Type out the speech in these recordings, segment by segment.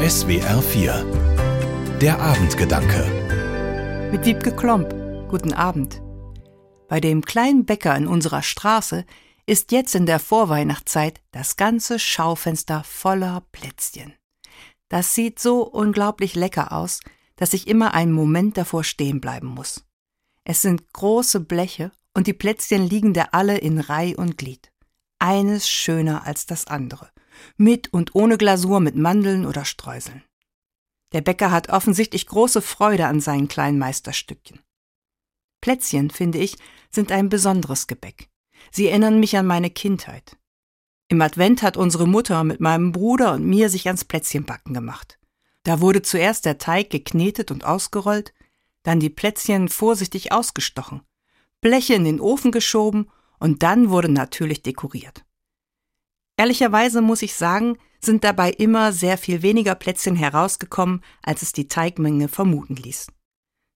SWR 4 Der Abendgedanke Mit Wiebke Klomp. Guten Abend. Bei dem kleinen Bäcker in unserer Straße ist jetzt in der Vorweihnachtszeit das ganze Schaufenster voller Plätzchen. Das sieht so unglaublich lecker aus, dass ich immer einen Moment davor stehen bleiben muss. Es sind große Bleche und die Plätzchen liegen da alle in Reih und Glied. Eines schöner als das andere. Mit und ohne Glasur mit Mandeln oder Streuseln. Der Bäcker hat offensichtlich große Freude an seinen kleinen Meisterstückchen. Plätzchen, finde ich, sind ein besonderes Gebäck. Sie erinnern mich an meine Kindheit. Im Advent hat unsere Mutter mit meinem Bruder und mir sich ans Plätzchenbacken gemacht. Da wurde zuerst der Teig geknetet und ausgerollt, dann die Plätzchen vorsichtig ausgestochen, Bleche in den Ofen geschoben und dann wurde natürlich dekoriert. Ehrlicherweise muss ich sagen, sind dabei immer sehr viel weniger Plätzchen herausgekommen, als es die Teigmenge vermuten ließ.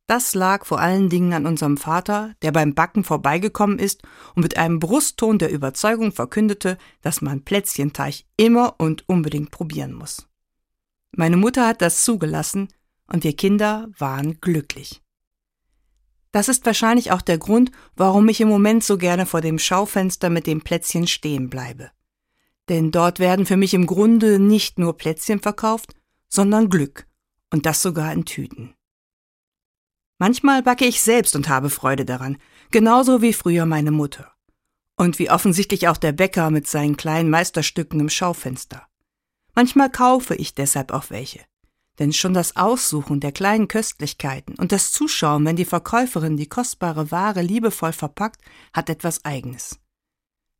Das lag vor allen Dingen an unserem Vater, der beim Backen vorbeigekommen ist und mit einem Brustton der Überzeugung verkündete, dass man Plätzchenteig immer und unbedingt probieren muss. Meine Mutter hat das zugelassen und wir Kinder waren glücklich. Das ist wahrscheinlich auch der Grund, warum ich im Moment so gerne vor dem Schaufenster mit dem Plätzchen stehen bleibe. Denn dort werden für mich im Grunde nicht nur Plätzchen verkauft, sondern Glück, und das sogar in Tüten. Manchmal backe ich selbst und habe Freude daran, genauso wie früher meine Mutter. Und wie offensichtlich auch der Bäcker mit seinen kleinen Meisterstücken im Schaufenster. Manchmal kaufe ich deshalb auch welche. Denn schon das Aussuchen der kleinen Köstlichkeiten und das Zuschauen, wenn die Verkäuferin die kostbare Ware liebevoll verpackt, hat etwas Eigenes.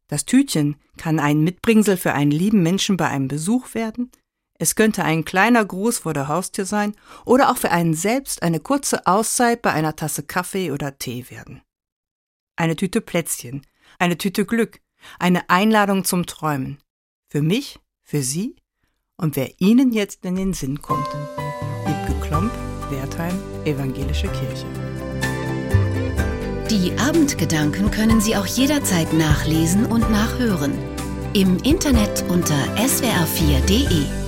Das Tütchen kann ein Mitbringsel für einen lieben Menschen bei einem Besuch werden, es könnte ein kleiner Gruß vor der Haustür sein oder auch für einen selbst eine kurze Auszeit bei einer Tasse Kaffee oder Tee werden. Eine Tüte Plätzchen, eine Tüte Glück, eine Einladung zum Träumen. Für mich, für Sie und wer Ihnen jetzt in den Sinn kommt. Liebke Klomp, Wertheim, Evangelische Kirche. Die Abendgedanken können Sie auch jederzeit nachlesen und nachhören. Im Internet unter swr4.de.